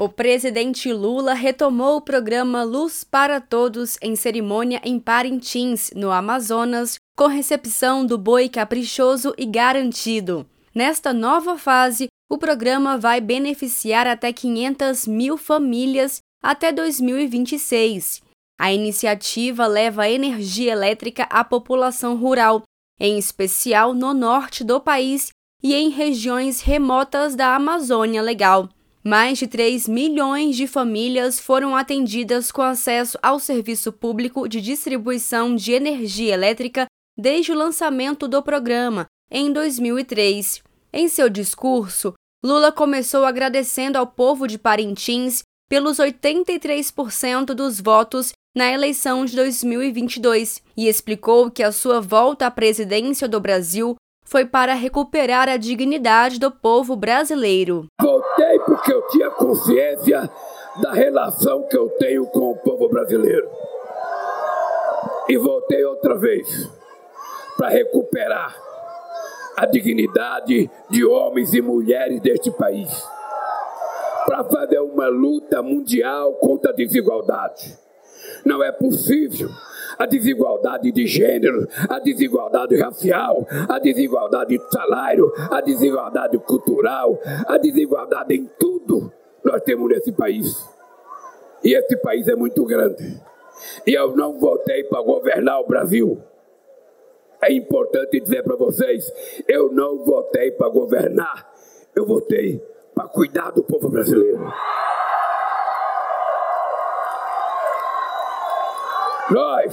O presidente Lula retomou o programa Luz para Todos em cerimônia em Parintins, no Amazonas, com recepção do boi caprichoso e garantido. Nesta nova fase, o programa vai beneficiar até 500 mil famílias até 2026. A iniciativa leva energia elétrica à população rural, em especial no norte do país e em regiões remotas da Amazônia Legal. Mais de 3 milhões de famílias foram atendidas com acesso ao serviço público de distribuição de energia elétrica desde o lançamento do programa, em 2003. Em seu discurso, Lula começou agradecendo ao povo de Parintins pelos 83% dos votos na eleição de 2022 e explicou que a sua volta à presidência do Brasil foi para recuperar a dignidade do povo brasileiro. Voltei porque eu tinha consciência da relação que eu tenho com o povo brasileiro. E voltei outra vez para recuperar a dignidade de homens e mulheres deste país. Para fazer uma luta mundial contra a desigualdade não é possível a desigualdade de gênero, a desigualdade racial, a desigualdade de salário, a desigualdade cultural, a desigualdade em tudo nós temos nesse país. E esse país é muito grande. E eu não votei para governar o Brasil. É importante dizer para vocês: eu não votei para governar, eu votei para cuidar do povo brasileiro. Nós.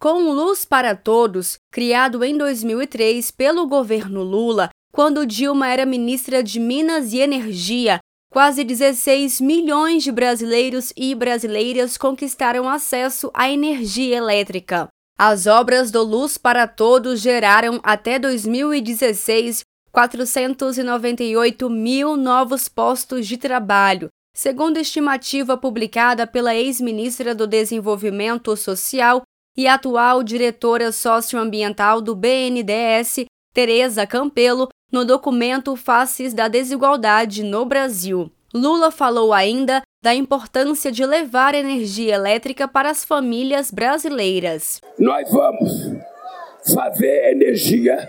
Com Luz para Todos, criado em 2003 pelo governo Lula, quando Dilma era ministra de Minas e Energia, quase 16 milhões de brasileiros e brasileiras conquistaram acesso à energia elétrica. As obras do Luz para Todos geraram, até 2016, 498 mil novos postos de trabalho, Segundo estimativa publicada pela ex-ministra do Desenvolvimento Social e atual diretora socioambiental do BNDES, Tereza Campelo, no documento Faces da Desigualdade no Brasil. Lula falou ainda da importância de levar energia elétrica para as famílias brasileiras. Nós vamos fazer energia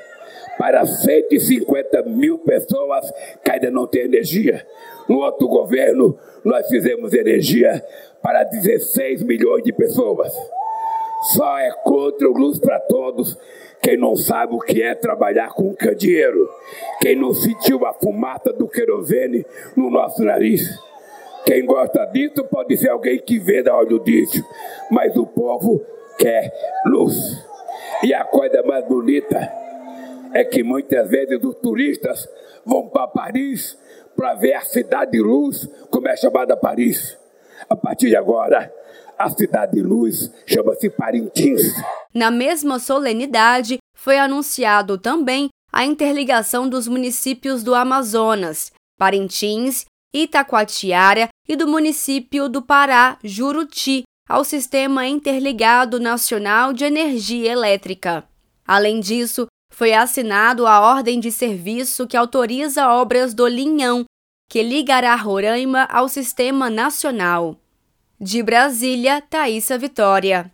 para 150 mil pessoas que ainda não têm energia. No outro governo, nós fizemos energia para 16 milhões de pessoas. Só é contra o Luz para Todos quem não sabe o que é trabalhar com candeeiro, quem não sentiu a fumaça do querosene no nosso nariz. Quem gosta disso pode ser alguém que venda óleo diesel, mas o povo quer luz. E a coisa mais bonita é que muitas vezes os turistas vão para Paris para ver a cidade de luz, como é chamada Paris. A partir de agora, a cidade de luz chama-se Parintins. Na mesma solenidade, foi anunciado também a interligação dos municípios do Amazonas, Parintins, Itacoatiara e do município do Pará, Juruti, ao Sistema Interligado Nacional de Energia Elétrica. Além disso, foi assinado a ordem de serviço que autoriza obras do Linhão, que ligará Roraima ao Sistema Nacional. De Brasília, Thaisa Vitória.